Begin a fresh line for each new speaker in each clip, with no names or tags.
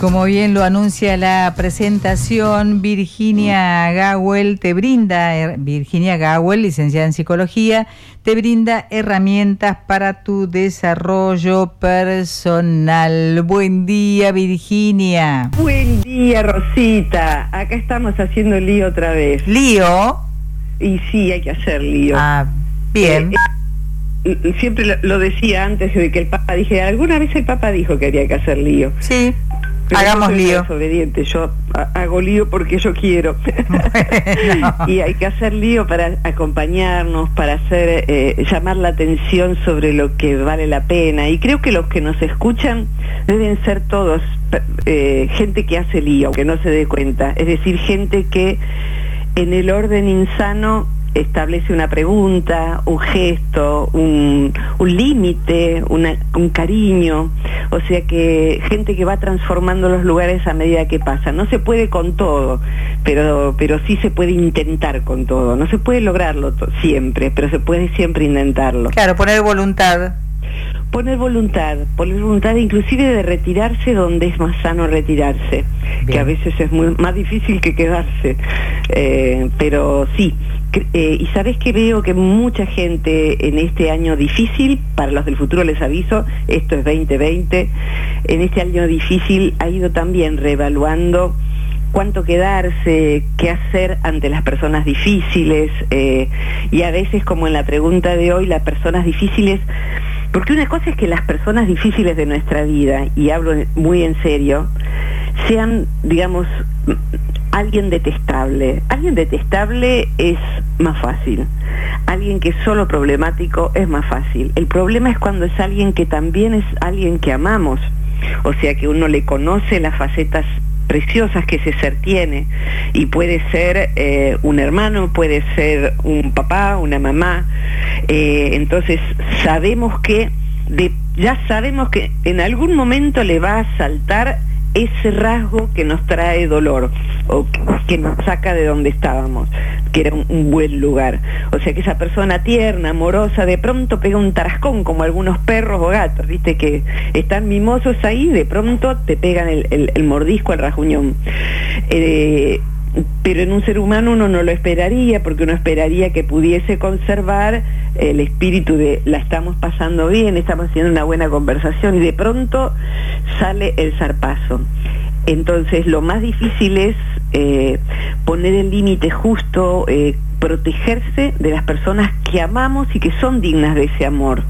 Como bien lo anuncia la presentación, Virginia Gawel te brinda, Virginia Gawel, licenciada en psicología, te brinda herramientas para tu desarrollo personal. Buen día, Virginia.
Buen día, Rosita. Acá estamos haciendo lío otra vez.
¿Lío?
Y sí, hay que hacer lío.
Ah, bien.
Eh, eh, siempre lo, decía antes de que el Papa dije, alguna vez el Papa dijo que había que hacer lío.
Sí. Hagamos lío.
Desobediente, yo hago lío porque yo quiero. y hay que hacer lío para acompañarnos, para hacer eh, llamar la atención sobre lo que vale la pena. Y creo que los que nos escuchan deben ser todos eh, gente que hace lío, que no se dé cuenta. Es decir, gente que en el orden insano establece una pregunta, un gesto, un, límite, un cariño, o sea que gente que va transformando los lugares a medida que pasa. No se puede con todo, pero, pero sí se puede intentar con todo. No se puede lograrlo siempre, pero se puede siempre intentarlo.
Claro, poner voluntad.
Poner voluntad, poner voluntad inclusive de retirarse donde es más sano retirarse, que a veces es muy, más difícil que quedarse, eh, pero sí, eh, y sabes que veo que mucha gente en este año difícil, para los del futuro les aviso, esto es 2020, en este año difícil ha ido también reevaluando cuánto quedarse, qué hacer ante las personas difíciles, eh, y a veces como en la pregunta de hoy, las personas difíciles, porque una cosa es que las personas difíciles de nuestra vida, y hablo muy en serio, sean, digamos, alguien detestable. Alguien detestable es más fácil. Alguien que es solo problemático es más fácil. El problema es cuando es alguien que también es alguien que amamos. O sea que uno le conoce las facetas preciosas que ese ser tiene y puede ser eh, un hermano, puede ser un papá, una mamá. Eh, entonces sabemos que ya sabemos que en algún momento le va a saltar ese rasgo que nos trae dolor o que nos saca de donde estábamos, que era un, buen lugar. O sea que esa persona tierna, amorosa, de pronto pega un tarascón como algunos perros o gatos, viste que están mimosos ahí, de pronto te pegan el, mordisco, el rajuñón. Eh, pero en un ser humano uno no lo esperaría porque uno esperaría que pudiese conservar el espíritu de la estamos pasando bien, estamos haciendo una buena conversación y de pronto sale el zarpazo. Entonces lo más difícil es eh, poner el límite justo, eh, protegerse de las personas que amamos y que son dignas de ese amor.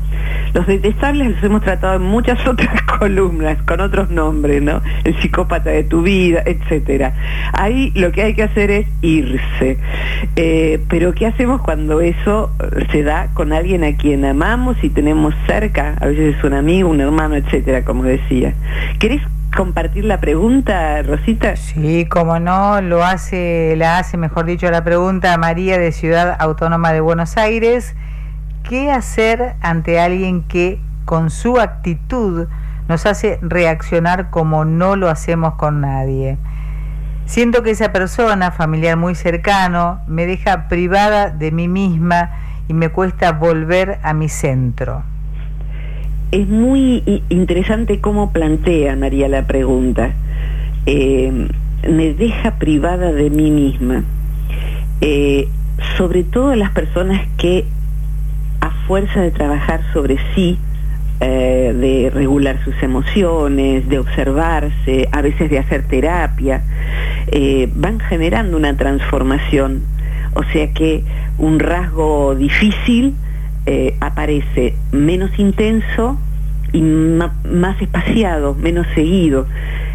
Los detestables los hemos tratado en muchas otras columnas, con otros nombres, ¿no? El psicópata de tu vida, etcétera. Ahí lo que hay que hacer es irse. Eh, pero ¿qué hacemos cuando eso se da con alguien a quien amamos y tenemos cerca? A veces es un amigo, un hermano, etcétera, como decía. ¿Querés compartir la pregunta, Rosita?
Sí, como no, lo hace, la hace, mejor dicho, la pregunta María de Ciudad Autónoma de Buenos Aires. ¿Qué hacer ante alguien que con su actitud nos hace reaccionar como no lo hacemos con nadie? Siento que esa persona, familiar muy cercano, me deja privada de mí misma y me cuesta volver a mi centro
es muy interesante cómo plantea María la pregunta. Eh, me deja privada de mí misma. Eh, sobre todo las personas que a fuerza de trabajar sobre sí, eh, de regular sus emociones, de observarse, a veces de hacer terapia, van generando una transformación. O sea que un rasgo difícil eh, aparece menos intenso y más espaciado, menos seguido.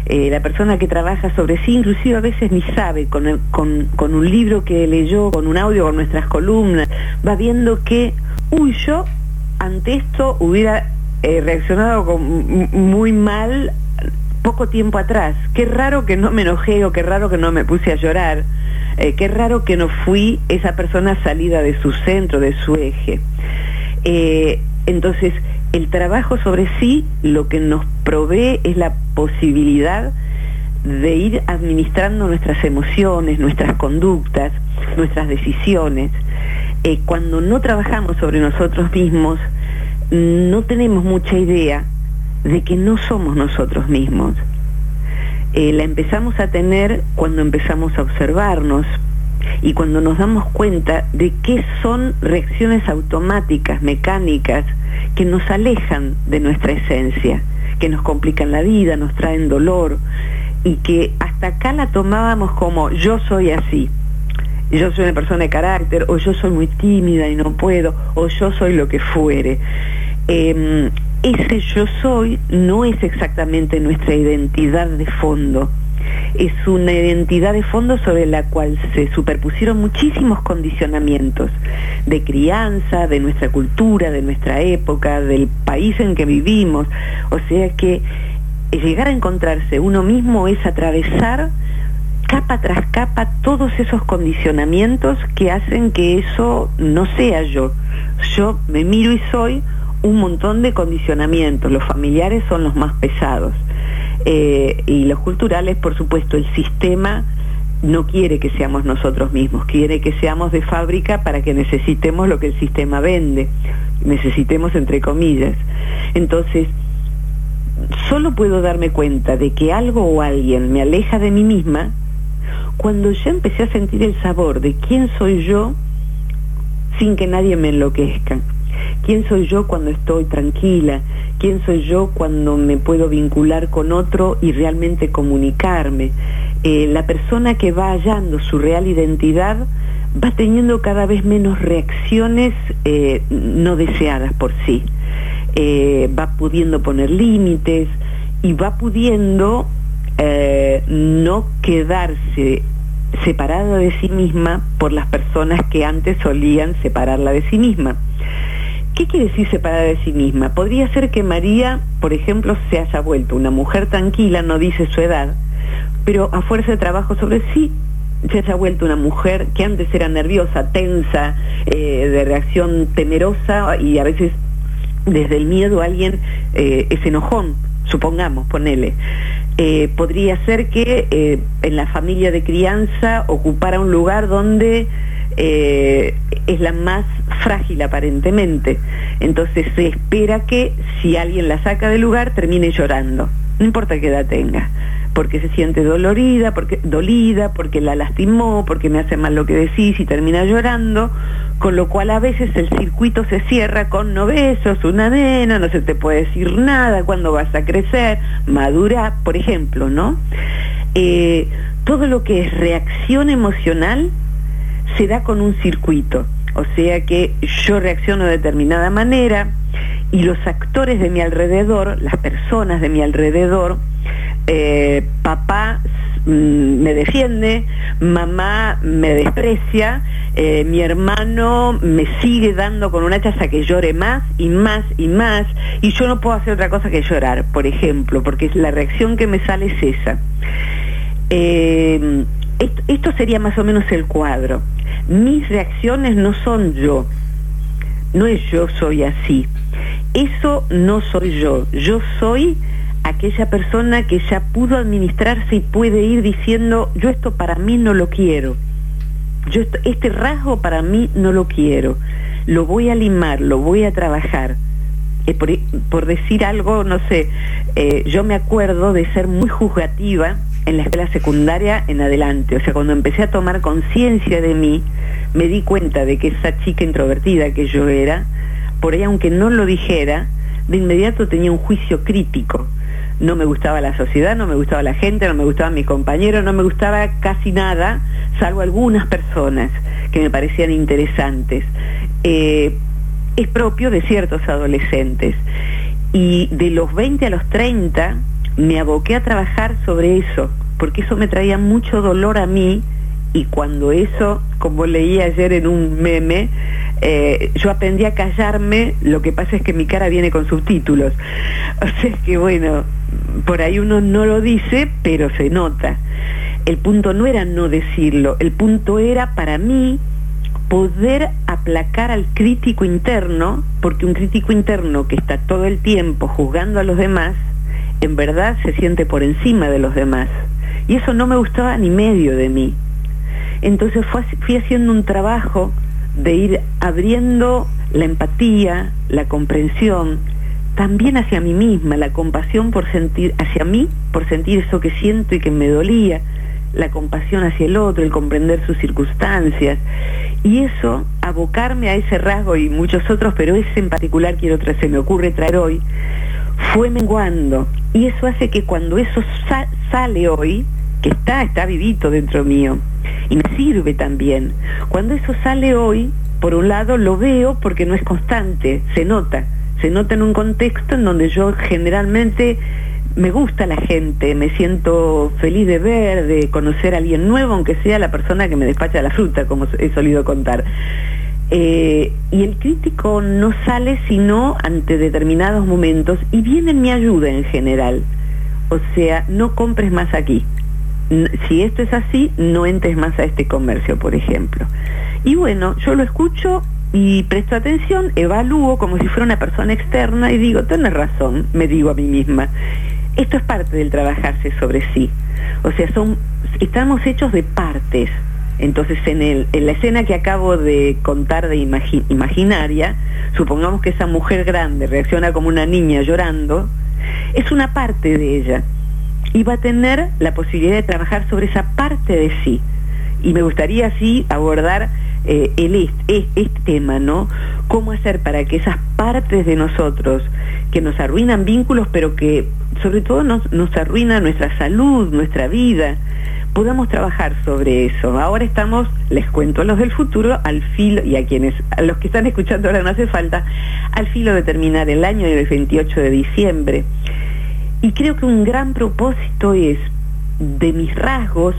Eh, la persona que trabaja sobre sí, inclusive a veces ni sabe, con, un libro que leyó, con un audio, con nuestras columnas, va viendo que, uy, yo ante esto hubiera eh, reaccionado muy mal poco tiempo atrás. Qué raro que no me enojé o qué raro que no me puse a llorar. Eh, qué raro que no fui esa persona salida de su centro, de su eje. Eh, entonces, el trabajo sobre sí lo que nos provee es la posibilidad de ir administrando nuestras emociones, nuestras conductas, nuestras decisiones. Eh, cuando no trabajamos sobre nosotros mismos, no tenemos mucha idea de que no somos nosotros mismos. Eh, la empezamos a tener cuando empezamos a observarnos y cuando nos damos cuenta de qué son reacciones automáticas, mecánicas, que nos alejan de nuestra esencia, que nos complican la vida, nos traen dolor, y que hasta acá la tomábamos como yo soy así, yo soy una persona de carácter, o yo soy muy tímida y no puedo, o yo soy lo que fuere. Em, ese yo soy no es exactamente nuestra identidad de fondo, es una identidad de fondo sobre la cual se superpusieron muchísimos condicionamientos de crianza, de nuestra cultura, de nuestra época, del país en que vivimos. O sea que llegar a encontrarse uno mismo es atravesar capa tras capa todos esos condicionamientos que hacen que eso no sea yo. Yo me miro y soy un montón de condicionamientos, los familiares son los más pesados eh, y los culturales, por supuesto, el sistema no quiere que seamos nosotros mismos, quiere que seamos de fábrica para que necesitemos lo que el sistema vende, necesitemos entre comillas. Entonces, solo puedo darme cuenta de que algo o alguien me aleja de mí misma cuando ya empecé a sentir el sabor de quién soy yo sin que nadie me enloquezca. ¿Quién soy yo cuando estoy tranquila? ¿Quién soy yo cuando me puedo vincular con otro y realmente comunicarme? Eh, la persona que va hallando su real identidad va teniendo cada vez menos reacciones eh, no deseadas por sí. Eh, va pudiendo poner límites y va pudiendo eh, no quedarse separada de sí misma por las personas que antes solían separarla de sí misma. ¿Qué quiere decir separada de sí misma? Podría ser que María, por ejemplo, se haya vuelto una mujer tranquila, no dice su edad, pero a fuerza de trabajo sobre sí se haya vuelto una mujer que antes era nerviosa, tensa, eh, de reacción temerosa y a veces desde el miedo alguien eh, es enojón, supongamos, ponele. Eh, podría ser que eh, en la familia de crianza ocupara un lugar donde es la más frágil aparentemente. Entonces se espera que si alguien la saca del lugar termine llorando, no importa qué edad tenga porque se siente dolorida, porque, dolida, porque la lastimó, porque me hace mal lo que decís y termina llorando, con lo cual a veces el circuito se cierra con no besos, una nena, no se te puede decir nada, cuándo vas a crecer, madura, por ejemplo, ¿no? Eh, todo lo que es reacción emocional se da con un circuito, o sea que yo reacciono de determinada manera y los actores de mi alrededor, las personas de mi alrededor, eh, papá mm, me defiende, mamá me desprecia, eh, mi hermano me sigue dando con una hacha hasta que llore más y más y más, y yo no puedo hacer otra cosa que llorar, por ejemplo, porque la reacción que me sale es esa. Eh, esto sería más o menos el cuadro. Mis reacciones no son yo, no es yo soy así. Eso no soy yo, yo soy aquella persona que ya pudo administrarse y puede ir diciendo, yo esto para mí no lo quiero, yo este rasgo para mí no lo quiero, lo voy a limar, lo voy a trabajar. Eh, por, decir algo, no sé, eh, yo me acuerdo de ser muy juzgativa en la escuela secundaria en adelante, o sea, cuando empecé a tomar conciencia de mí, me di cuenta de que esa chica introvertida que yo era, por ahí aunque no lo dijera, de inmediato tenía un juicio crítico no me gustaba la sociedad, no me gustaba la gente, no me gustaban mis compañeros, no me gustaba casi nada, salvo algunas personas que me parecían interesantes. Eh, es propio de ciertos adolescentes. Y de los 20 a los 30 me aboqué a trabajar sobre eso, porque eso me traía mucho dolor a mí y cuando eso, como leí ayer en un meme, eh, yo aprendí a callarme, lo que pasa es que mi cara viene con subtítulos. O sea que bueno, por ahí uno no lo dice, pero se nota. el punto no era no decirlo, el punto era para mí poder aplacar al crítico interno, porque un crítico interno que está todo el tiempo juzgando a los demás, en verdad se siente por encima de los demás. Y eso no me gustaba ni medio de mí. Entonces fui haciendo un trabajo de ir abriendo la empatía, la comprensión, también hacia mí misma, la compasión por sentir, hacia mí, por sentir eso que siento y que me dolía, la compasión hacia el otro, el comprender sus circunstancias. Y eso, abocarme a ese rasgo y muchos otros, pero ese en particular quiero traer, se me ocurre traer hoy, fue menguando. Y eso hace que cuando eso sale hoy, que está, está vivito dentro mío, sirve también, cuando eso sale hoy, por un lado lo veo porque no es constante, se nota, se nota en un contexto en donde yo generalmente me gusta la gente, me siento feliz de ver, de conocer a alguien nuevo, aunque sea la persona que me despacha la fruta, como he solido contar. Eh, y el crítico no sale sino ante determinados momentos y viene en mi ayuda en general. O sea, no compres más aquí. Si esto es así, no entres más a este comercio, por ejemplo. Y bueno, yo lo escucho y presto atención, evalúo como si fuera una persona externa y digo, tienes razón, me digo a mí misma. Esto es parte del trabajarse sobre sí. O sea, son, estamos hechos de partes. Entonces, en, el, en la escena que acabo de contar de imaginaria, supongamos que esa mujer grande reacciona como una niña llorando, es una parte de ella. Y va a tener la posibilidad de trabajar sobre esa parte de sí. Y me gustaría así abordar eh, el, este, tema, ¿no? ¿Cómo hacer para que esas partes de nosotros que nos arruinan vínculos, pero que sobre todo nos, nos arruina nuestra salud, nuestra vida, podamos trabajar sobre eso. Ahora estamos, les cuento a los del futuro, al filo, y a quienes, a los que están escuchando ahora no hace falta, al filo de terminar el año del 28 de diciembre. Y creo que un gran propósito es, de mis rasgos,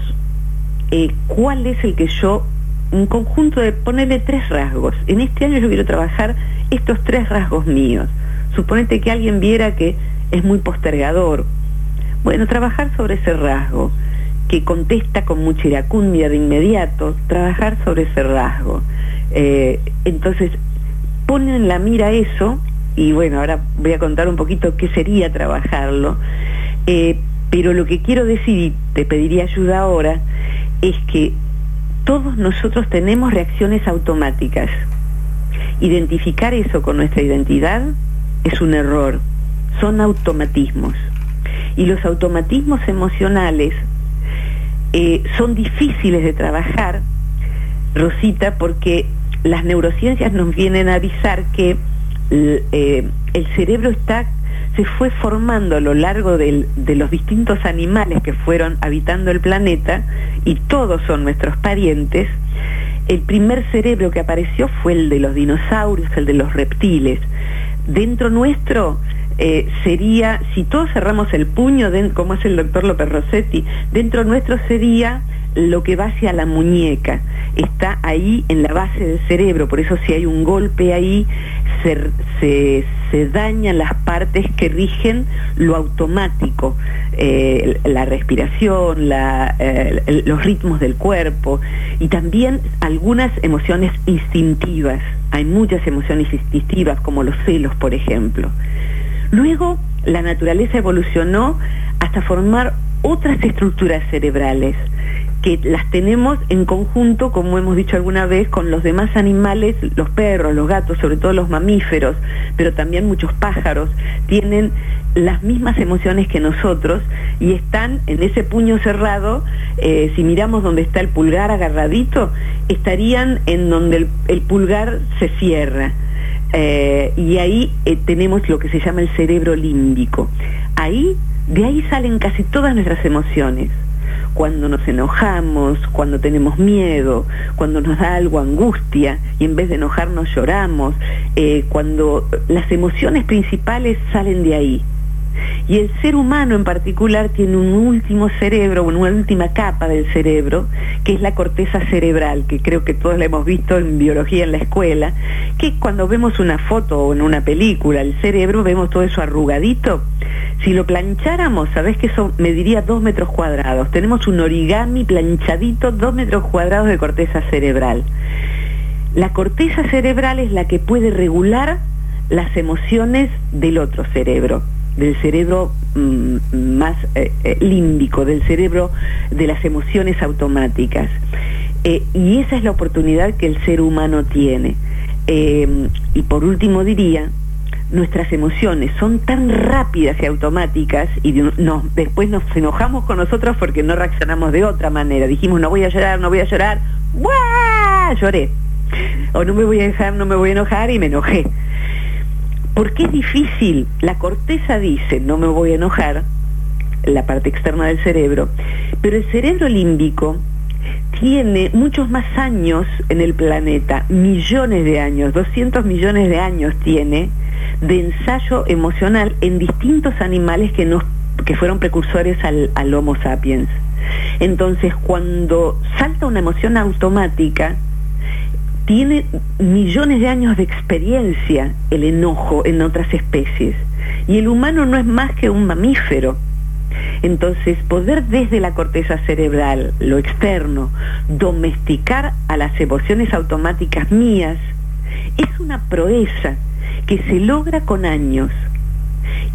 eh, cuál es el que yo, un conjunto de ponerle tres rasgos. En este año yo quiero trabajar estos tres rasgos míos. Suponete que alguien viera que es muy postergador. Bueno, trabajar sobre ese rasgo, que contesta con mucha iracundia de inmediato, trabajar sobre ese rasgo. Eh, entonces, ponen en la mira eso, y bueno, ahora voy a contar un poquito qué sería trabajarlo, eh, pero lo que quiero decir, y te pediría ayuda ahora, es que todos nosotros tenemos reacciones automáticas. Identificar eso con nuestra identidad es un error son automatismos. Y los automatismos emocionales eh, son difíciles de trabajar, Rosita, porque las neurociencias nos vienen a avisar que eh, el cerebro está se fue formando a lo largo de los distintos animales que fueron habitando el planeta, y todos son nuestros parientes, el primer cerebro que apareció fue el de los dinosaurios, el de los reptiles. Dentro nuestro eh, sería, si todos cerramos el puño, como es el doctor López Rossetti, dentro nuestro sería lo que va hacia la muñeca, está ahí en la base del cerebro, por eso si hay un golpe ahí, se, dañan las partes que rigen lo automático, eh, la respiración, eh, los ritmos del cuerpo y también algunas emociones instintivas. Hay muchas emociones instintivas, como los celos, por ejemplo. Luego, la naturaleza evolucionó hasta formar otras estructuras cerebrales que las tenemos en conjunto, como hemos dicho alguna vez, con los demás animales, los perros, los gatos, sobre todo los mamíferos, pero también muchos pájaros, tienen las mismas emociones que nosotros y están en ese puño cerrado, eh, si miramos donde está el pulgar agarradito, estarían en donde el pulgar se cierra. Eh, y ahí eh, tenemos lo que se llama el cerebro límbico. Ahí, de ahí salen casi todas nuestras emociones. Cuando nos enojamos, cuando tenemos miedo, cuando nos da algo angustia y en vez de enojarnos lloramos, eh, cuando las emociones principales salen de ahí. Y el ser humano en particular tiene un último cerebro, una última capa del cerebro, que es la corteza cerebral, que creo que todos la hemos visto en biología en la escuela, que cuando vemos una foto o en una película, el cerebro, vemos todo eso arrugadito. Si lo plancháramos, sabés que eso mediría dos metros cuadrados. Tenemos un origami planchadito, dos metros cuadrados de corteza cerebral. La corteza cerebral es la que puede regular las emociones del otro cerebro, del cerebro mm, más eh, eh, límbico, del cerebro de las emociones automáticas. Eh, y esa es la oportunidad que el ser humano tiene. y por último diría, nuestras emociones son tan rápidas y automáticas y después nos enojamos con nosotros porque no reaccionamos de otra manera. Dijimos, no voy a llorar, no voy a llorar, ¡Buah! Lloré. O no me voy a dejar, no me voy a enojar y me enojé. Porque es difícil. La corteza dice, no me voy a enojar, la parte externa del cerebro, pero el cerebro límbico tiene muchos más años en el planeta, millones de años, 200 millones de años tiene de ensayo emocional en distintos animales que, nos, que fueron precursores al, al Homo sapiens. Entonces, cuando salta una emoción automática, tiene millones de años de experiencia el enojo en otras especies. Y el humano no es más que un mamífero. Entonces, poder desde la corteza cerebral, lo externo, domesticar a las emociones automáticas mías, es una proeza que se logra con años,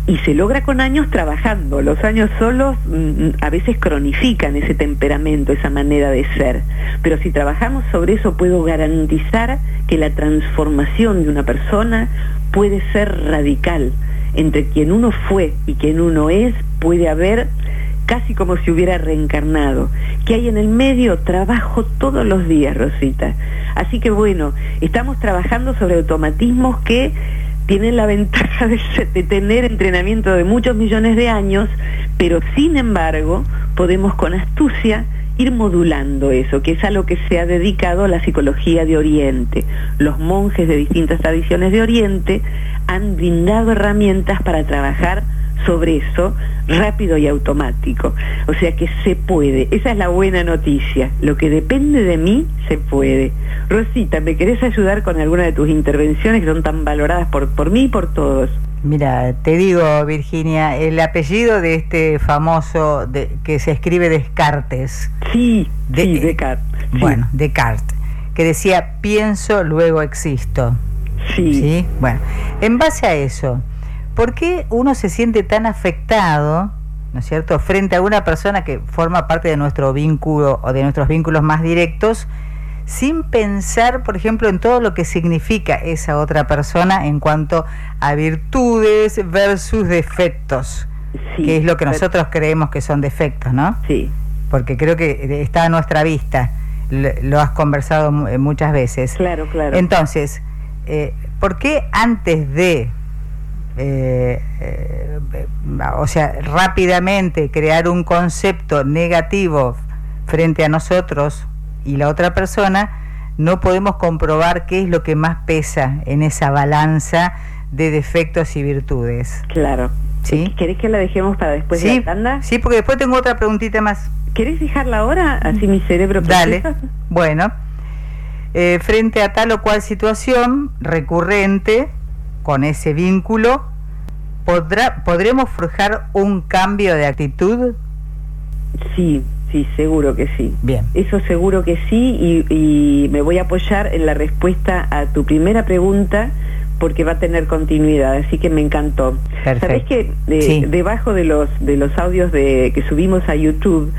y se logra con años trabajando. Los años solos mm, a veces cronifican ese temperamento, esa manera de ser. Pero si trabajamos sobre eso puedo garantizar que la transformación de una persona puede ser radical. Entre quien uno fue y quien uno es puede haber casi como si hubiera reencarnado. que hay en el medio? Trabajo todos los días, Rosita. Así que bueno, estamos trabajando sobre automatismos que tienen la ventaja de, tener entrenamiento de muchos millones de años, pero sin embargo podemos con astucia ir modulando eso, que es a lo que se ha dedicado la psicología de Oriente. Los monjes de distintas tradiciones de Oriente han brindado herramientas para trabajar sobre eso rápido y automático. O sea que se puede. Esa es la buena noticia. Lo que depende de mí, se puede. Rosita, ¿me querés ayudar con alguna de tus intervenciones que son tan valoradas por, por mí y por todos?
Mira, te digo, Virginia, el apellido de este famoso de, que se escribe Descartes.
Sí, de, sí, Descartes.
Bueno, Descartes, que decía, pienso, luego existo.
Sí.
¿Sí? Bueno, en base a eso, ¿Por qué uno se siente tan afectado, ¿no es cierto?, frente a una persona que forma parte de nuestro vínculo o de nuestros vínculos más directos, sin pensar, por ejemplo, en todo lo que significa esa otra persona en cuanto a virtudes versus defectos, que es lo que nosotros creemos que son defectos, ¿no?
Sí.
Porque creo que está a nuestra vista, lo has conversado muchas veces.
Claro, claro.
Entonces, eh, ¿por qué antes de eh, eh, o sea, rápidamente crear un concepto negativo frente a nosotros y la otra persona, no podemos comprobar qué es lo que más pesa en esa balanza de defectos y virtudes.
Claro. ¿Sí? ¿Querés que la dejemos para después
de
la tanda?
Sí, porque después tengo otra preguntita más.
¿Querés dejarla ahora? Así mi cerebro
Dale. Bueno, eh, frente a tal o cual situación recurrente, con ese vínculo, ¿podrá, ¿podremos forjar un cambio de actitud?
Sí, sí, seguro que sí.
Bien.
Eso seguro que sí y, me voy a apoyar en la respuesta a tu primera pregunta porque va a tener continuidad, así que me encantó.
Perfecto.
Sabés que eh, debajo de los de los audios de que subimos a YouTube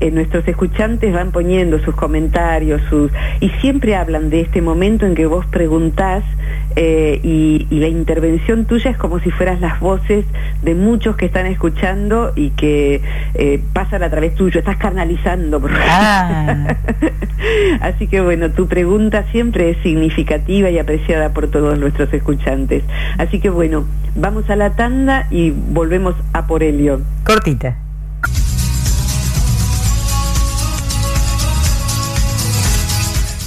eh, nuestros escuchantes van poniendo sus comentarios, sus y siempre hablan de este momento en que vos preguntás eh, y, la intervención tuya es como si fueras las voces de muchos que están escuchando y que eh, pasan a través tuyo, estás carnalizando.
Ah.
Así que bueno, tu pregunta siempre es significativa y apreciada por todos nuestros escuchantes. Así que bueno, vamos a la tanda y volvemos a por Helio.
Cortita.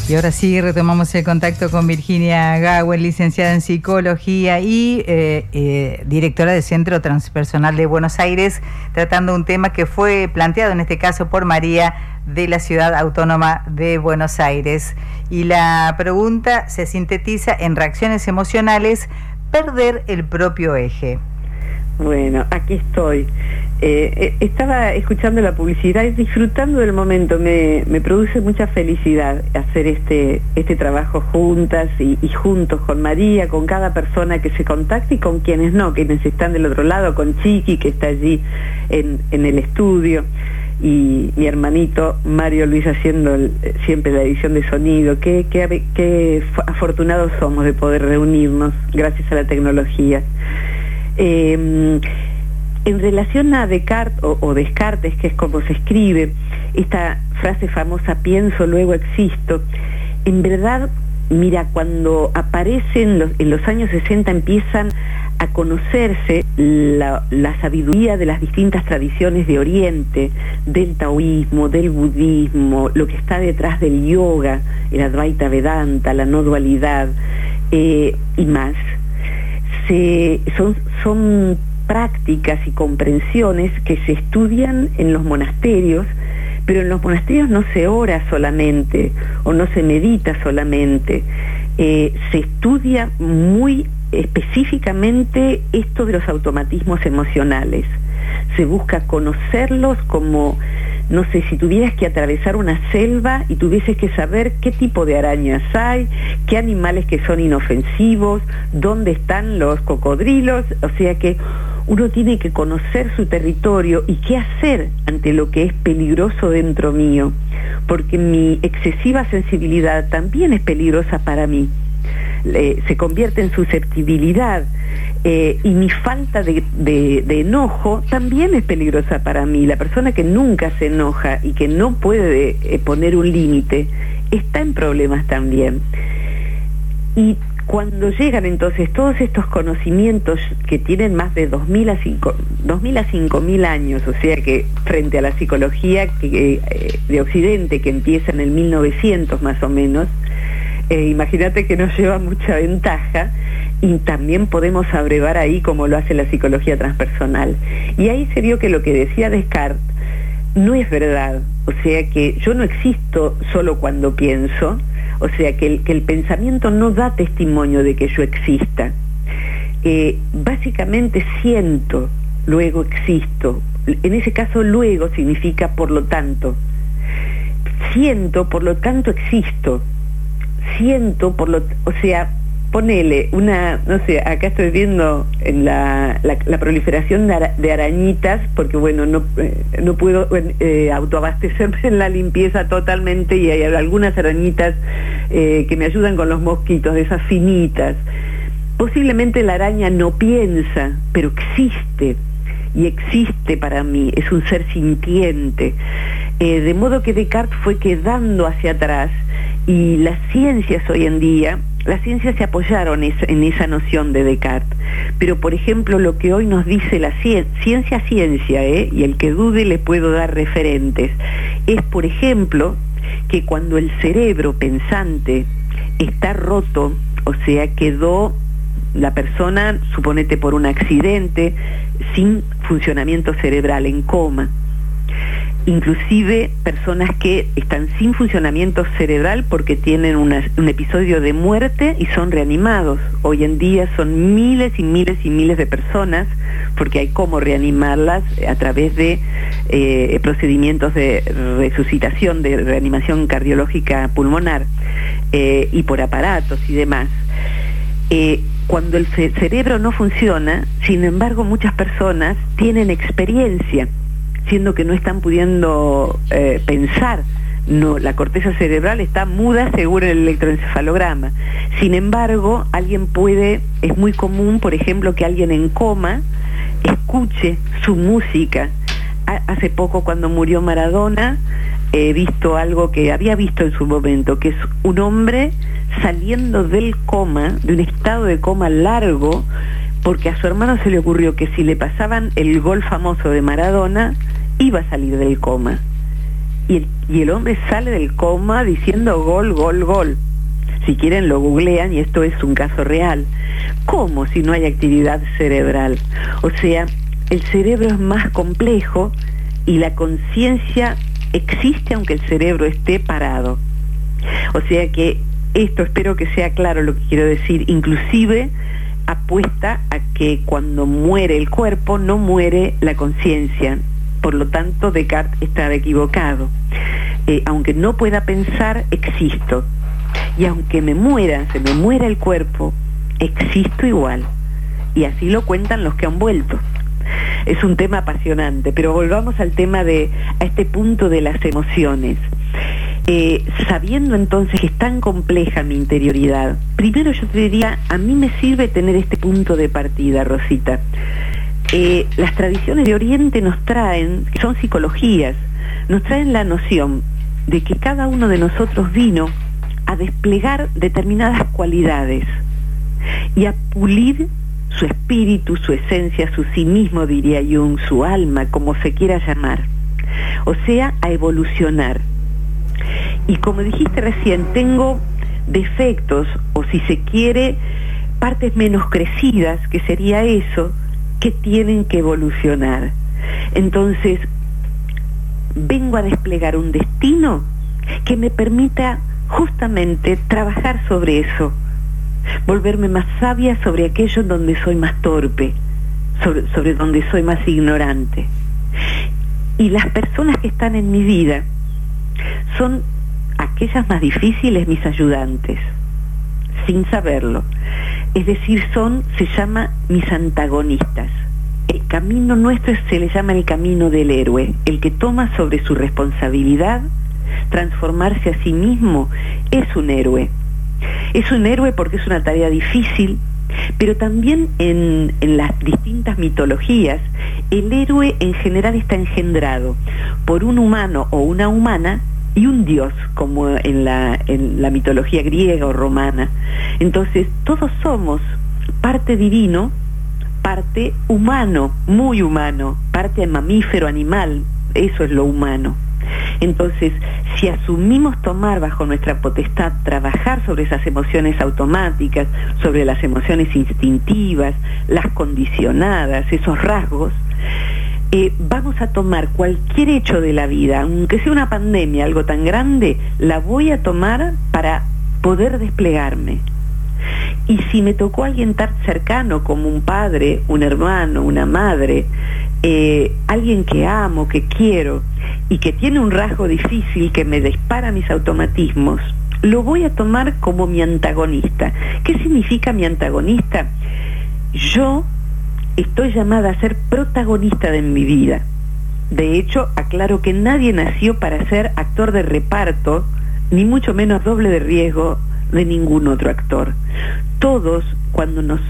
Y ahora sí retomamos el contacto con Virginia Gawen, licenciada en psicología y eh, eh, directora del Centro Transpersonal de Buenos Aires, tratando un tema que fue planteado en este caso por María de la Ciudad Autónoma de Buenos Aires. Y la pregunta se sintetiza en reacciones emocionales, perder el propio eje.
Bueno, aquí estoy. Eh, eh, estaba escuchando la publicidad y disfrutando del momento. Me, produce mucha felicidad hacer este, este trabajo juntas y, juntos con María, con cada persona que se contacte y con quienes no, quienes están del otro lado, con Chiqui que está allí en, el estudio y mi hermanito Mario Luis haciendo siempre la edición de sonido. Qué, qué, afortunados somos de poder reunirnos gracias a la tecnología. Eh, en relación a Descartes o, Descartes, que es como se escribe, esta frase famosa, pienso, luego existo, en verdad, mira, cuando aparecen en los años 60 empiezan a conocerse la, sabiduría de las distintas tradiciones de Oriente, del taoísmo, del budismo, lo que está detrás del yoga, el Advaita Vedanta, la no dualidad eh, y más. Son, son prácticas y comprensiones que se estudian en los monasterios, pero en los monasterios no se ora solamente o no se medita solamente, eh, se estudia muy específicamente esto de los automatismos emocionales. Se busca conocerlos como, no sé, si tuvieras que atravesar una selva y tuvieses que saber qué tipo de arañas hay, qué animales que son inofensivos, dónde están los cocodrilos, o sea que uno tiene que conocer su territorio y qué hacer ante lo que es peligroso dentro mío, porque mi excesiva sensibilidad también es peligrosa para mí. se convierte en susceptibilidad eh, y mi falta de, enojo también es peligrosa para mí. La persona que nunca se enoja y que no puede eh, poner un límite está en problemas también. Y cuando llegan entonces todos estos conocimientos que tienen más de 2.000 a 5.000 años, o sea que frente a la psicología que, eh, de Occidente que empieza en el 1900 más o menos, imagínate que nos lleva mucha ventaja y también podemos abrevar ahí como lo hace la psicología transpersonal. Y ahí se vio que lo que decía Descartes no es verdad, o sea que yo no existo solo cuando pienso, o sea, que el, que el pensamiento no da testimonio de que yo exista. Eh, básicamente siento, luego existo. En ese caso, luego significa por lo tanto. Siento, por lo tanto existo. Siento, por lo... O sea, ponele una, no sé, acá estoy viendo en la, la, proliferación de, arañitas, porque bueno, no, eh, no puedo eh, autoabastecerme en la limpieza totalmente y hay algunas arañitas eh, que me ayudan con los mosquitos, de esas finitas. Posiblemente la araña no piensa, pero existe y existe para mí, es un ser sintiente. de modo que Descartes fue quedando hacia atrás y las ciencias hoy en día las ciencias se apoyaron en esa noción de Descartes, pero por ejemplo lo que hoy nos dice la ciencia, ciencia, ¿eh? y el que dude le puedo dar referentes, es por ejemplo que cuando el cerebro pensante está roto, o sea, quedó la persona, suponete por un accidente, sin funcionamiento cerebral, en coma, inclusive personas que están sin funcionamiento cerebral porque tienen un episodio de muerte y son reanimados. Hoy en día son miles y miles y miles de personas porque hay cómo reanimarlas a través de eh, procedimientos de resucitación, de reanimación cardiológica pulmonar eh, y por aparatos y demás. Eh, cuando el cerebro no funciona, sin embargo, muchas personas tienen experiencia siendo que no están pudiendo eh, pensar. No, la corteza cerebral está muda según el electroencefalograma. Sin embargo, alguien puede, es muy común, por ejemplo, que alguien en coma escuche su música. Hace poco cuando murió Maradona, he visto algo que había visto en su momento, que es un hombre saliendo del coma, de un estado de coma largo, porque a su hermano se le ocurrió que si le pasaban el gol famoso de Maradona, iba a salir del coma. Y el, y el hombre sale del coma diciendo gol, gol, gol. Si quieren lo googlean y esto es un caso real. ¿Cómo si no hay actividad cerebral? O sea, el cerebro es más complejo y la conciencia existe aunque el cerebro esté parado. O sea que esto espero que sea claro lo que quiero decir. Inclusive apuesta a que cuando muere el cuerpo no muere la conciencia. Por lo tanto, Descartes estaba equivocado. Eh, aunque no pueda pensar, existo. Y aunque me muera, se me muera el cuerpo, existo igual. Y así lo cuentan los que han vuelto. Es un tema apasionante, pero volvamos al tema de, a este punto de las emociones. Eh, sabiendo entonces que es tan compleja mi interioridad, primero yo te diría, a mí me sirve tener este punto de partida, Rosita. Eh, las tradiciones de Oriente nos traen, son psicologías, nos traen la noción de que cada uno de nosotros vino a desplegar determinadas cualidades y a pulir su espíritu, su esencia, su sí mismo, diría Jung, su alma, como se quiera llamar. O sea, a evolucionar. Y como dijiste recién, tengo defectos, o si se quiere, partes menos crecidas, que sería eso, que tienen que evolucionar. Entonces, vengo a desplegar un destino que me permita justamente trabajar sobre eso, volverme más sabia sobre aquello donde soy más torpe, sobre, sobre donde soy más ignorante. Y las personas que están en mi vida son aquellas más difíciles mis ayudantes, sin saberlo. Es decir, son, se llama mis antagonistas. El camino nuestro se le llama el camino del héroe, el que toma sobre su responsabilidad transformarse a sí mismo, es un héroe. Es un héroe porque es una tarea difícil, pero también en, las distintas mitologías, el héroe en general está engendrado por un humano o una humana y un dios, como en la, en la mitología griega o romana. Entonces, todos somos parte divino, parte humano, muy humano, parte mamífero, animal, eso es lo humano. Entonces, si asumimos tomar bajo nuestra potestad, trabajar sobre esas emociones automáticas, sobre las emociones instintivas, las condicionadas, esos rasgos, eh, vamos a tomar cualquier hecho de la vida, aunque sea una pandemia, algo tan grande, la voy a tomar para poder desplegarme. Y si me tocó alguien tan cercano como un padre, un hermano, una madre, eh, alguien que amo, que quiero y que tiene un rasgo difícil que me dispara mis automatismos, lo voy a tomar como mi antagonista. ¿Qué significa mi antagonista? Yo estoy llamada a ser protagonista de mi vida. De hecho, aclaro que nadie nació para ser actor de reparto, ni mucho menos doble de riesgo de ningún otro actor. Todos, cuando nos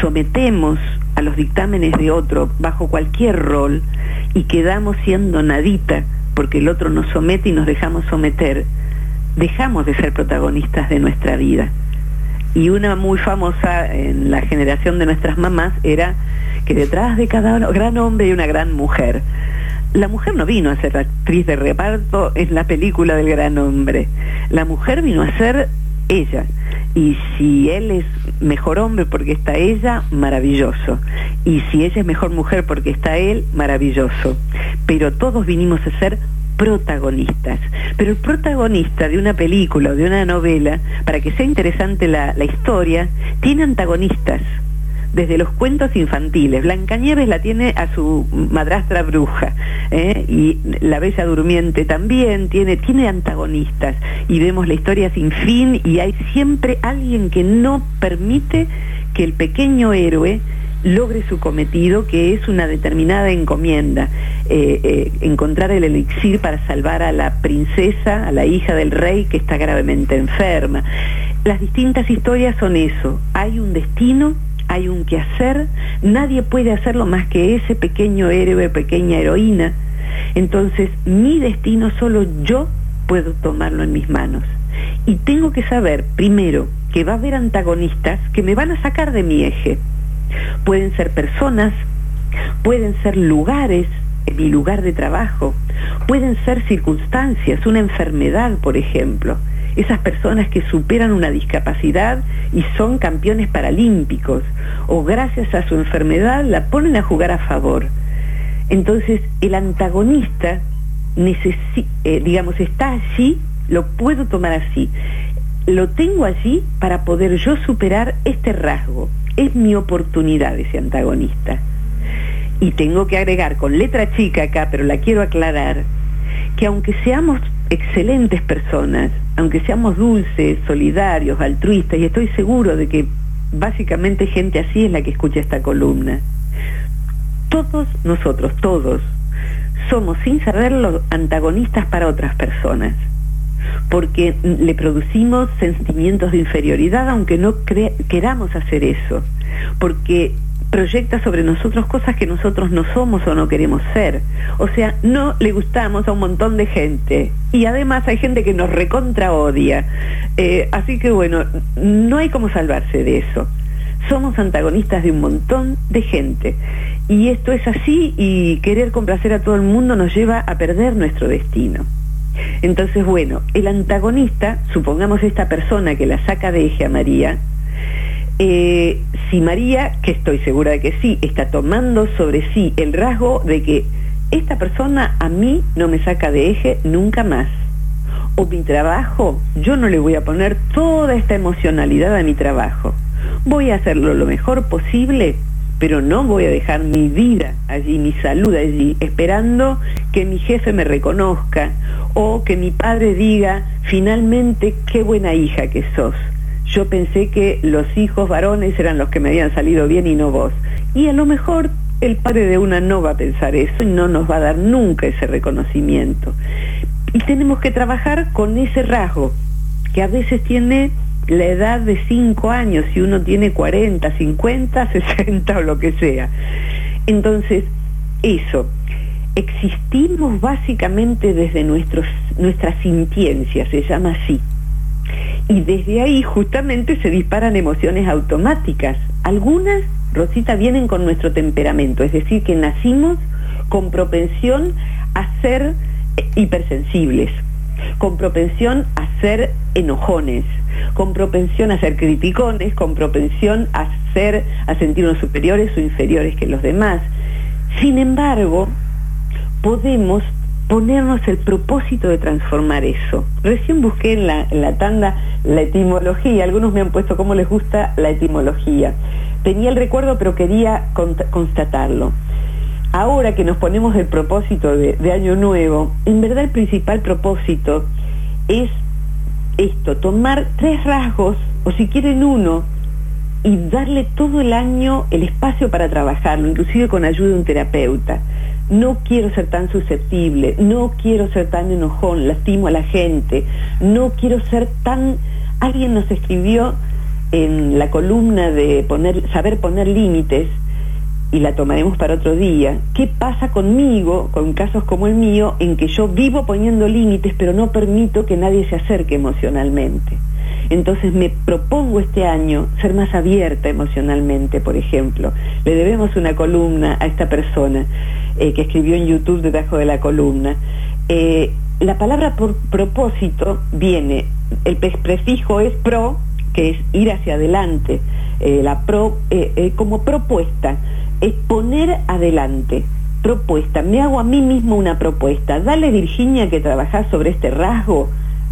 sometemos a los dictámenes de otro bajo cualquier rol y quedamos siendo nadita porque el otro nos somete y nos dejamos someter, dejamos de ser protagonistas de nuestra vida. Y una muy famosa en la generación de nuestras mamás era que detrás de cada gran hombre y una gran mujer. La mujer no vino a ser actriz de reparto en la película del gran hombre. La mujer vino a ser ella. Y si él es mejor hombre porque está ella, maravilloso. Y si ella es mejor mujer porque está él, maravilloso. Pero todos vinimos a ser protagonistas. Pero el protagonista de una película o de una novela, para que sea interesante la, la historia, tiene antagonistas desde los cuentos infantiles. Blancanieves la tiene a su madrastra bruja ¿eh? y la Bella Durmiente también tiene, tiene antagonistas y vemos la historia sin fin y hay siempre alguien que no permite que el pequeño héroe logre su cometido, que es una determinada encomienda, eh, eh, encontrar el elixir para salvar a la princesa, a la hija del rey que está gravemente enferma. Las distintas historias son eso, hay un destino hay un quehacer, nadie puede hacerlo más que ese pequeño héroe, pequeña heroína. Entonces, mi destino solo yo puedo tomarlo en mis manos. Y tengo que saber, primero, que va a haber antagonistas que me van a sacar de mi eje. Pueden ser personas, pueden ser lugares, mi lugar de trabajo, pueden ser circunstancias, una enfermedad, por ejemplo esas personas que superan una discapacidad y son campeones paralímpicos, o gracias a su enfermedad la ponen a jugar a favor. Entonces, el antagonista, eh, digamos, está allí, lo puedo tomar así, lo tengo allí para poder yo superar este rasgo, es mi oportunidad ese antagonista. Y tengo que agregar con letra chica acá, pero la quiero aclarar, que aunque seamos excelentes personas, aunque seamos dulces, solidarios, altruistas, y estoy seguro de que básicamente gente así es la que escucha esta columna, todos nosotros, todos, somos sin saberlo antagonistas para otras personas porque le producimos sentimientos de inferioridad aunque no queramos hacer eso, porque proyecta sobre nosotros cosas que nosotros no somos o no queremos ser. O sea, no le gustamos a un montón de gente y además hay gente que nos recontra odia. Eh, así que bueno, no hay como salvarse de eso. Somos antagonistas de un montón de gente. Y esto es así y querer complacer a todo el mundo nos lleva a perder nuestro destino. Entonces, bueno, el antagonista, supongamos esta persona que la saca de eje a María, eh, si María, que estoy segura de que sí, está tomando sobre sí el rasgo de que esta persona a mí no me saca de eje nunca más. O mi trabajo, yo no le voy a poner toda esta emocionalidad a mi trabajo. Voy a hacerlo lo mejor posible, pero no voy a dejar mi vida allí, mi salud allí, esperando que mi jefe me reconozca o que mi padre diga, finalmente, qué buena hija que sos yo pensé que los hijos varones eran los que me habían salido bien y no vos. Y a lo mejor el padre de una no va a pensar eso y no nos va a dar nunca ese reconocimiento. Y tenemos que trabajar con ese rasgo, que a veces tiene la edad de 5 años, si uno tiene 40, 50, 60 o lo que sea. Entonces, eso, existimos básicamente desde nuestros, nuestra sintiencia, se llama así y desde ahí justamente se disparan emociones automáticas. Algunas, Rosita, vienen con nuestro temperamento, es decir, que nacimos con propensión a ser hipersensibles, con propensión a ser enojones, con propensión a ser criticones, con propensión a ser, a sentirnos superiores o inferiores que los demás. Sin embargo, podemos ponernos el propósito de transformar eso. Recién busqué en la, tanda la etimología, algunos me han puesto cómo les gusta la etimología. Tenía el recuerdo pero quería constatarlo. Ahora que nos ponemos el propósito de, de Año Nuevo, en verdad el principal propósito es esto, tomar tres rasgos, o si quieren uno, y darle todo el año el espacio para trabajarlo, inclusive con ayuda de un terapeuta no quiero ser tan susceptible, no quiero ser tan enojón, lastimo a la gente, no quiero ser tan... Alguien nos escribió en la columna de poner, saber poner límites, y la tomaremos para otro día, ¿qué pasa conmigo, con casos como el mío, en que yo vivo poniendo límites, pero no permito que nadie se acerque emocionalmente? Entonces me propongo este año ser más abierta emocionalmente, por ejemplo. Le debemos una columna a esta persona eh, que escribió en YouTube debajo de la columna. Eh, la palabra por propósito viene, el prefijo es pro, que es ir hacia adelante, eh, la pro, como propuesta, es poner adelante propuesta, me hago a mí mismo una propuesta. Dale Virginia que trabajás sobre este rasgo,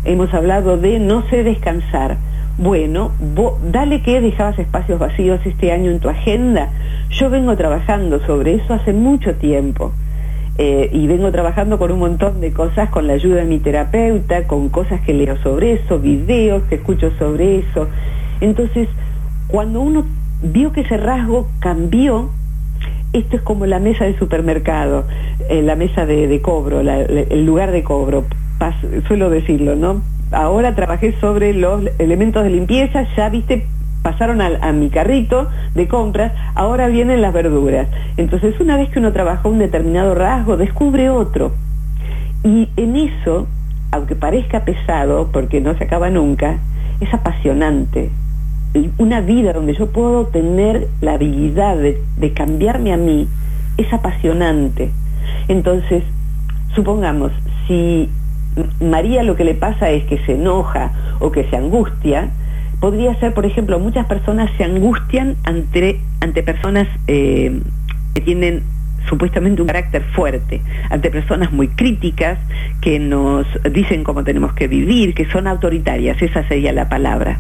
hemos hablado de no sé descansar. Bueno, dale que dejabas espacios vacíos este año en tu agenda. Yo vengo trabajando sobre eso hace mucho tiempo. Eh, y vengo trabajando con un montón de cosas, con la ayuda de mi terapeuta, con cosas que leo sobre eso, videos que escucho sobre eso. Entonces, cuando uno vio que ese rasgo cambió, esto es como la mesa de supermercado, eh, la mesa de, cobro, el lugar de cobro suelo decirlo, ¿no? Ahora trabajé sobre los elementos de limpieza, ya viste, pasaron a, mi carrito de compras, ahora vienen las verduras. Entonces, una vez que uno trabaja un determinado rasgo, descubre otro. Y en eso, aunque parezca pesado, porque no se acaba nunca, es apasionante. Una vida donde yo puedo tener la habilidad de, de cambiarme a mí es apasionante. Entonces, supongamos, si María lo que le pasa es que se enoja o que se angustia, podría ser, por ejemplo, muchas personas se angustian ante, ante personas eh, que tienen supuestamente un carácter fuerte, ante personas muy críticas que nos dicen cómo tenemos que vivir, que son autoritarias, esa sería la palabra.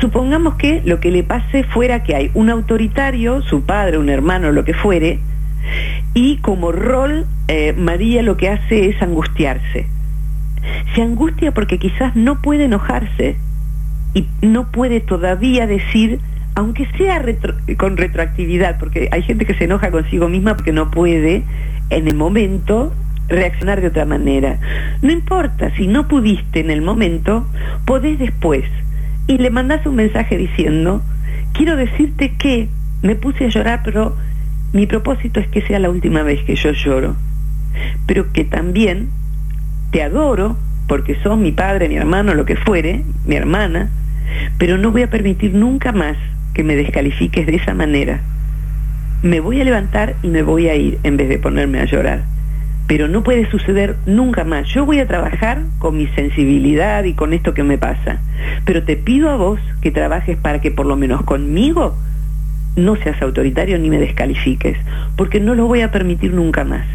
Supongamos que lo que le pase fuera que hay un autoritario, su padre, un hermano, lo que fuere, y como rol eh, María lo que hace es angustiarse. Se angustia porque quizás no puede enojarse y no puede todavía decir aunque sea con retroactividad, porque hay gente que se enoja consigo misma porque no puede en el momento reaccionar de otra manera. No importa, si no pudiste en el momento, podés después. Y le mandás un mensaje diciendo, quiero decirte que me puse a llorar, pero mi propósito es que sea la última vez que yo lloro. Pero que también te adoro, porque sos mi padre, mi hermano, lo que fuere, mi hermana, pero no voy a permitir nunca más que me descalifiques de esa manera. Me voy a levantar y me voy a ir en vez de ponerme a llorar. Pero no puede suceder nunca más. Yo voy a trabajar con mi sensibilidad y con esto que me pasa. Pero te pido a vos que trabajes para que por lo menos conmigo no seas autoritario ni me descalifiques, porque no lo voy a permitir nunca más.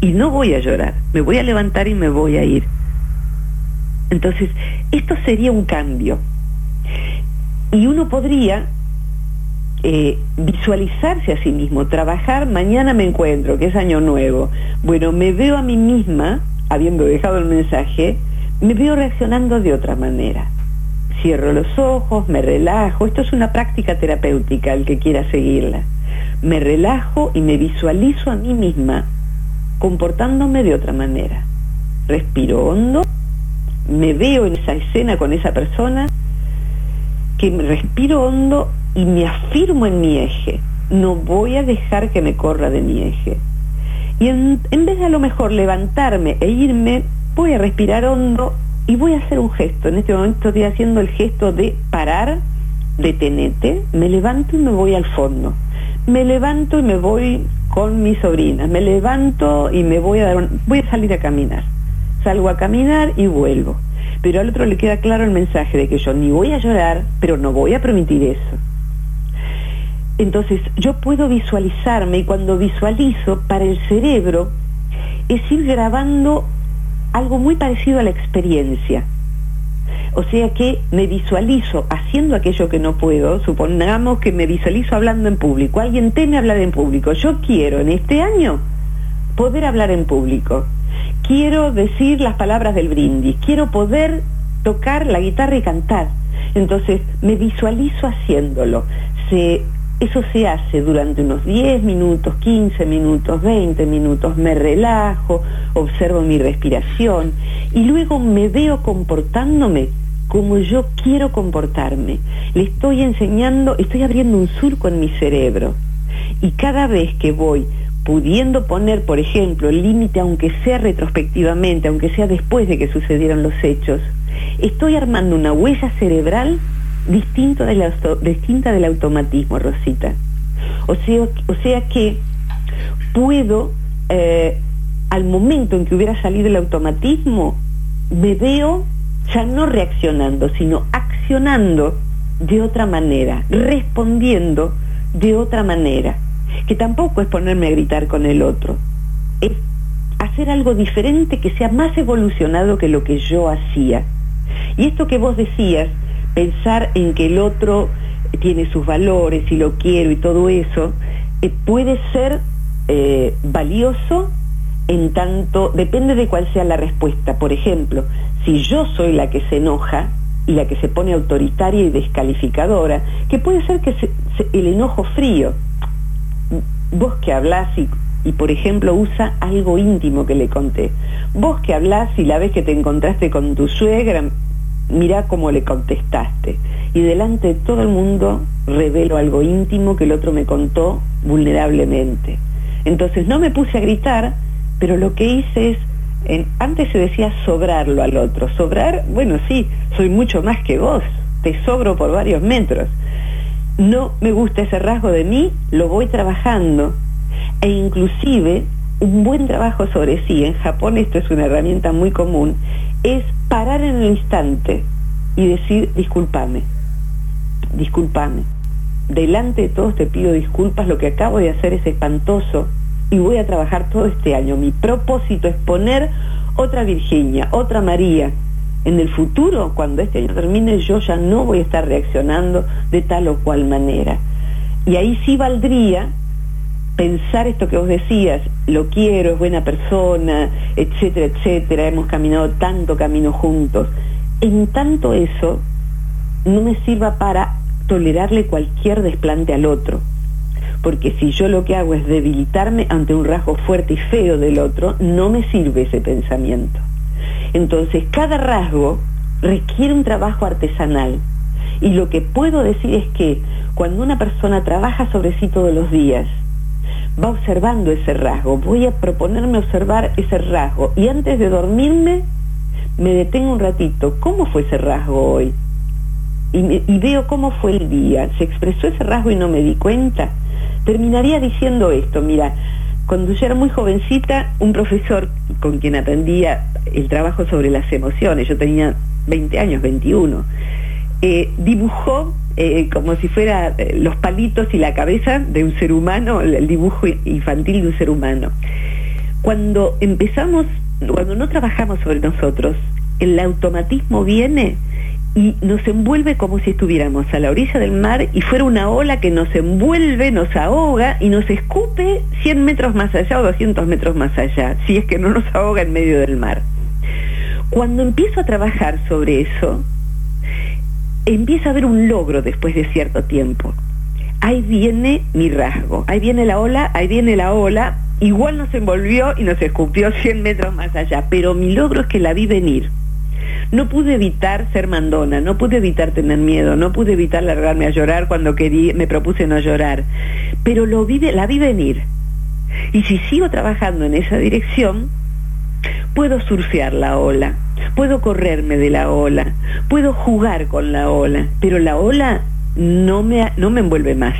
Y no voy a llorar, me voy a levantar y me voy a ir. Entonces, esto sería un cambio. Y uno podría eh, visualizarse a sí mismo, trabajar, mañana me encuentro, que es año nuevo. Bueno, me veo a mí misma, habiendo dejado el mensaje, me veo reaccionando de otra manera. Cierro los ojos, me relajo, esto es una práctica terapéutica, el que quiera seguirla. Me relajo y me visualizo a mí misma comportándome de otra manera. Respiro hondo, me veo en esa escena con esa persona, que respiro hondo y me afirmo en mi eje. No voy a dejar que me corra de mi eje. Y en, vez de a lo mejor levantarme e irme, voy a respirar hondo y voy a hacer un gesto. En este momento estoy haciendo el gesto de parar, detenete, me levanto y me voy al fondo. Me levanto y me voy con mi sobrina. Me levanto y me voy a dar voy a salir a caminar. Salgo a caminar y vuelvo. Pero al otro le queda claro el mensaje de que yo ni voy a llorar, pero no voy a permitir eso. Entonces yo puedo visualizarme y cuando visualizo para el cerebro es ir grabando algo muy parecido a la experiencia. O sea que me visualizo haciendo aquello que no puedo, supongamos que me visualizo hablando en público, alguien teme hablar en público, yo quiero en este año poder hablar en público, quiero decir las palabras del brindis, quiero poder tocar la guitarra y cantar. Entonces me visualizo haciéndolo. Eso se hace durante unos 10 minutos, 15 minutos, 20 minutos, me relajo, observo mi respiración y luego me veo comportándome como yo quiero comportarme. Le estoy enseñando, estoy abriendo un surco en mi cerebro y cada vez que voy pudiendo poner, por ejemplo, el límite, aunque sea retrospectivamente, aunque sea después de que sucedieron los hechos, estoy armando una huella cerebral distinta del automatismo, Rosita. O sea, o sea que puedo, eh, al momento en que hubiera salido el automatismo, me veo ya no reaccionando, sino accionando de otra manera, respondiendo de otra manera, que tampoco es ponerme a gritar con el otro, es hacer algo diferente que sea más evolucionado que lo que yo hacía. Y esto que vos decías, pensar en que el otro tiene sus valores y lo quiero y todo eso, eh, puede ser eh, valioso en tanto, depende de cuál sea la respuesta. Por ejemplo, si yo soy la que se enoja y la que se pone autoritaria y descalificadora, que puede ser que el enojo frío, vos que hablás y, y, por ejemplo usa algo íntimo que le conté, vos que hablás y la vez que te encontraste con tu suegra, mira cómo le contestaste. Y delante de todo el mundo revelo algo íntimo que el otro me contó vulnerablemente. Entonces no me puse a gritar, pero lo que hice es, antes se decía sobrarlo al otro. Sobrar, bueno, sí, soy mucho más que vos, te sobro por varios metros. No me gusta ese rasgo de mí, lo voy trabajando. E inclusive un buen trabajo sobre sí, en Japón esto es una herramienta muy común, es parar en el instante y decir, discúlpame, discúlpame. Delante de todos te pido disculpas, lo que acabo de hacer es espantoso, y voy a trabajar todo este año. Mi propósito es poner otra Virginia, otra María. En el futuro, cuando este año termine, yo ya no voy a estar reaccionando de tal o cual manera. Y ahí sí valdría pensar esto que vos decías, lo quiero, es buena persona, etcétera, etcétera, hemos caminado tanto camino juntos. En tanto eso no me sirva para tolerarle cualquier desplante al otro. Porque si yo lo que hago es debilitarme ante un rasgo fuerte y feo del otro, no me sirve ese pensamiento. Entonces, cada rasgo requiere un trabajo artesanal. Y lo que puedo decir es que cuando una persona trabaja sobre sí todos los días, va observando ese rasgo, voy a proponerme observar ese rasgo y antes de dormirme me detengo un ratito, ¿cómo fue ese rasgo hoy? Y, veo cómo fue el día, se expresó ese rasgo y no me di cuenta. Terminaría diciendo esto, mira, cuando yo era muy jovencita, un profesor con quien aprendía el trabajo sobre las emociones, yo tenía 20 años, 21, eh, dibujó eh, como si fuera eh, los palitos y la cabeza de un ser humano, el, dibujo infantil de un ser humano. Cuando empezamos, cuando no trabajamos sobre nosotros, el automatismo viene y nos envuelve como si estuviéramos a la orilla del mar y fuera una ola que nos envuelve, nos ahoga y nos escupe 100 metros más allá o 200 metros más allá, si es que no nos ahoga en medio del mar. Cuando empiezo a trabajar sobre eso, empieza a haber un logro después de cierto tiempo. Ahí viene mi rasgo, ahí viene la ola, ahí viene la ola, igual nos envolvió y nos escupió 100 metros más allá, pero mi logro es que la vi venir. No pude evitar ser mandona, no pude evitar tener miedo, no pude evitar largarme a llorar cuando quería, me propuse no llorar, pero lo vi, la vi venir. Y si sigo trabajando en esa dirección, puedo surfear la ola, puedo correrme de la ola, puedo jugar con la ola, pero la ola no me, no me envuelve más.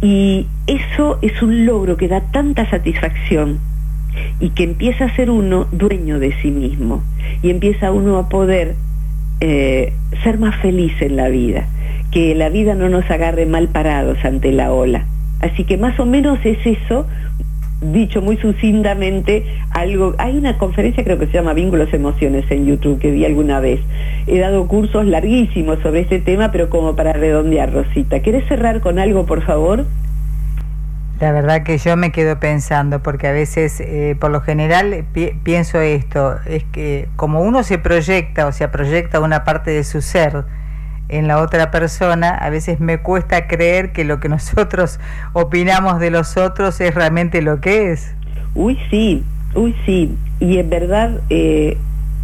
Y eso es un logro que da tanta satisfacción y que empieza a ser uno dueño de sí mismo y empieza uno a poder eh, ser más feliz en la vida, que la vida no nos agarre mal parados ante la ola. Así que más o menos es eso dicho muy sucintamente algo. Hay una conferencia, creo que se llama Vínculos Emociones en YouTube, que vi alguna vez. He dado cursos larguísimos sobre este tema, pero como para redondear, Rosita. ¿Quieres cerrar con algo, por favor?
La verdad que yo me quedo pensando, porque a veces, eh, por lo general, pienso esto, es que como uno se proyecta, o sea, proyecta una parte de su ser, en la otra persona, a veces me cuesta creer que lo que nosotros opinamos de los otros es realmente lo que es.
Uy, sí, uy, sí. Y en verdad eh,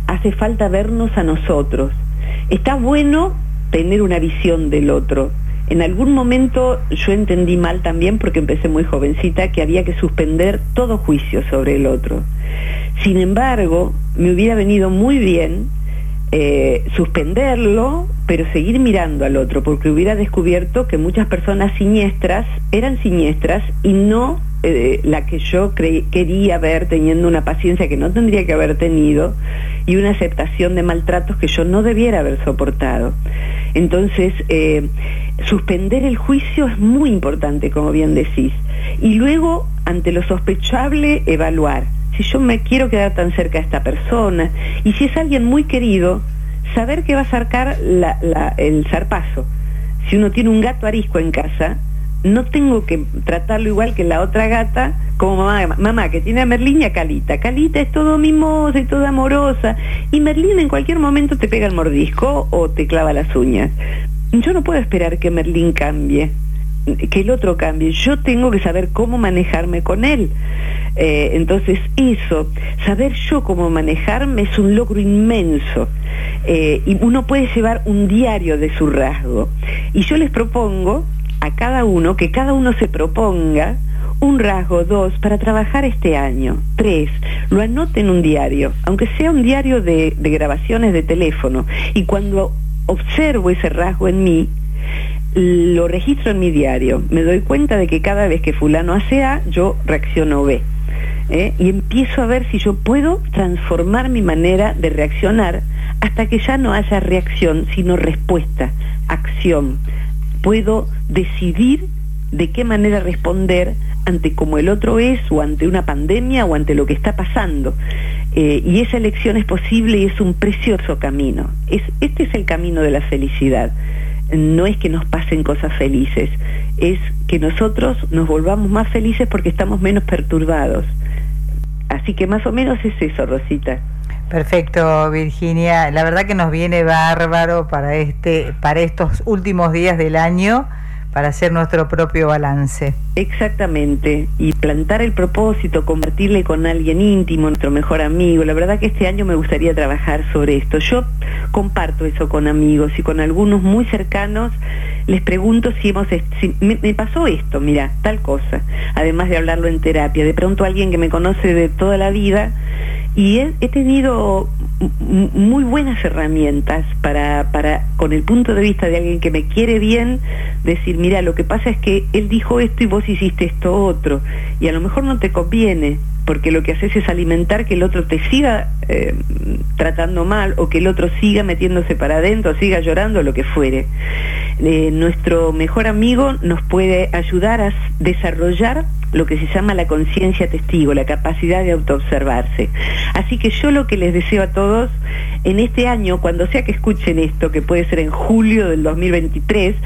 hace falta vernos a nosotros. Está bueno tener una visión del otro. En algún momento yo entendí mal también, porque empecé muy jovencita, que había que suspender todo juicio sobre el otro. Sin embargo, me hubiera venido muy bien eh, suspenderlo, pero seguir mirando al otro, porque hubiera descubierto que muchas personas siniestras eran siniestras y no eh, la que yo quería ver teniendo una paciencia que no tendría que haber tenido y una aceptación de maltratos que yo no debiera haber soportado. Entonces, eh, suspender el juicio es muy importante, como bien decís. Y luego, ante lo sospechable, evaluar si yo me quiero quedar tan cerca de esta persona, y si es alguien muy querido, saber que va a sacar el zarpazo. Si uno tiene un gato arisco en casa, no tengo que tratarlo igual que la otra gata, como mamá, mamá que tiene a Merlín y a Calita. Calita es todo mimosa y toda amorosa, y Merlín en cualquier momento te pega el mordisco o te clava las uñas. Yo no puedo esperar que Merlín cambie que el otro cambie. Yo tengo que saber cómo manejarme con él. Eh, entonces, eso, saber yo cómo manejarme es un logro inmenso. Eh, y uno puede llevar un diario de su rasgo. Y yo les propongo a cada uno que cada uno se proponga un rasgo, dos, para trabajar este año. Tres, lo anote en un diario, aunque sea un diario de, grabaciones de teléfono. Y cuando observo ese rasgo en mí, lo registro en mi diario. Me doy cuenta de que cada vez que fulano hace A, yo reacciono B. ¿eh? Y empiezo a ver si yo puedo transformar mi manera de reaccionar hasta que ya no haya reacción, sino respuesta, acción. Puedo decidir de qué manera responder ante cómo el otro es o ante una pandemia o ante lo que está pasando. Eh, y esa elección es posible y es un precioso camino. Es, este es el camino de la felicidad. No es que nos pasen cosas felices, es que nosotros nos volvamos más felices porque estamos menos perturbados. Así que más o menos es eso, Rosita.
Perfecto, Virginia. La verdad que nos viene bárbaro para este, para estos últimos días del año para hacer nuestro propio balance.
Exactamente, y plantar el propósito, compartirle con alguien íntimo, nuestro mejor amigo. La verdad que este año me gustaría trabajar sobre esto. Yo comparto eso con amigos y con algunos muy cercanos les pregunto si hemos me, me, pasó esto, mira, tal cosa, además de hablarlo en terapia. De pronto alguien que me conoce de toda la vida y he, tenido muy buenas herramientas para, para, con el punto de vista de alguien que me quiere bien, decir, mira, lo que pasa es que él dijo esto y vos hiciste esto otro, y a lo mejor no te conviene, porque lo que haces es alimentar que el otro te siga eh, tratando mal o que el otro siga metiéndose para adentro, siga llorando, lo que fuere. Eh, nuestro mejor amigo nos puede ayudar a desarrollar lo que se llama la conciencia testigo, la capacidad de autoobservarse. Así que yo lo que les deseo a todos en este año, cuando sea que escuchen esto, que puede ser en julio del 2023,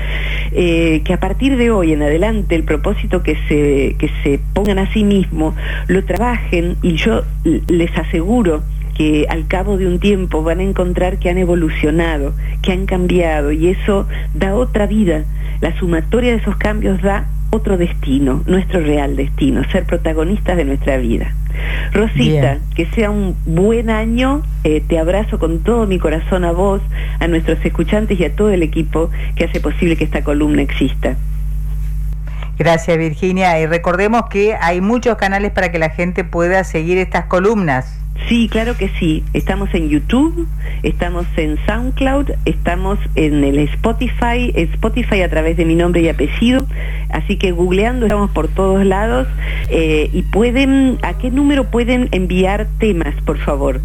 eh, que a partir de hoy en adelante el propósito que se, que se pongan a sí mismo, lo trabajen y yo les aseguro que al cabo de un tiempo van a encontrar que han evolucionado, que han cambiado y eso da otra vida. La sumatoria de esos cambios da otro destino, nuestro real destino, ser protagonistas de nuestra vida. Rosita, que sea un buen año, eh, te abrazo con todo mi corazón a vos, a nuestros escuchantes y a todo el equipo que hace posible que esta columna exista.
Gracias Virginia y recordemos que hay muchos canales para que la gente pueda seguir estas columnas.
Sí, claro que sí. Estamos en YouTube, estamos en SoundCloud, estamos en el Spotify, Spotify a través de mi nombre y apellido, así que googleando estamos por todos lados eh, y pueden, ¿a qué número pueden enviar temas, por favor?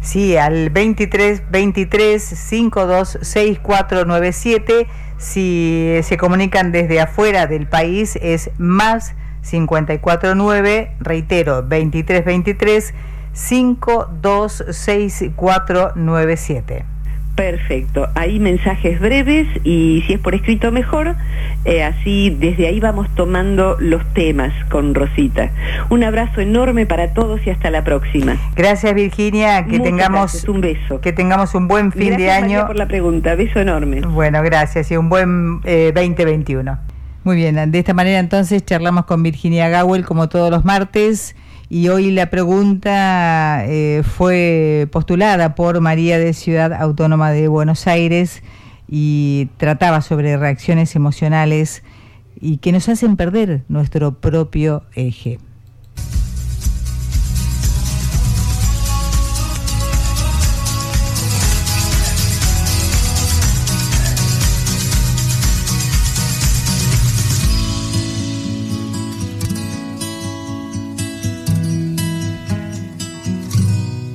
Sí, al 23 23 526497. Si se comunican desde afuera del país es más 549, reitero, 23 23 526497.
Perfecto, hay mensajes breves y si es por escrito mejor, eh, así desde ahí vamos tomando los temas con Rosita. Un abrazo enorme para todos y hasta la próxima.
Gracias Virginia, que tengamos
un beso.
Que tengamos un buen fin de año. Gracias
por la pregunta, beso enorme.
Bueno, gracias y un buen 2021. Eh, Muy bien, de esta manera entonces charlamos con Virginia Gawel como todos los martes y hoy la pregunta eh, fue postulada por María de Ciudad Autónoma de Buenos Aires y trataba sobre reacciones emocionales y que nos hacen perder nuestro propio eje.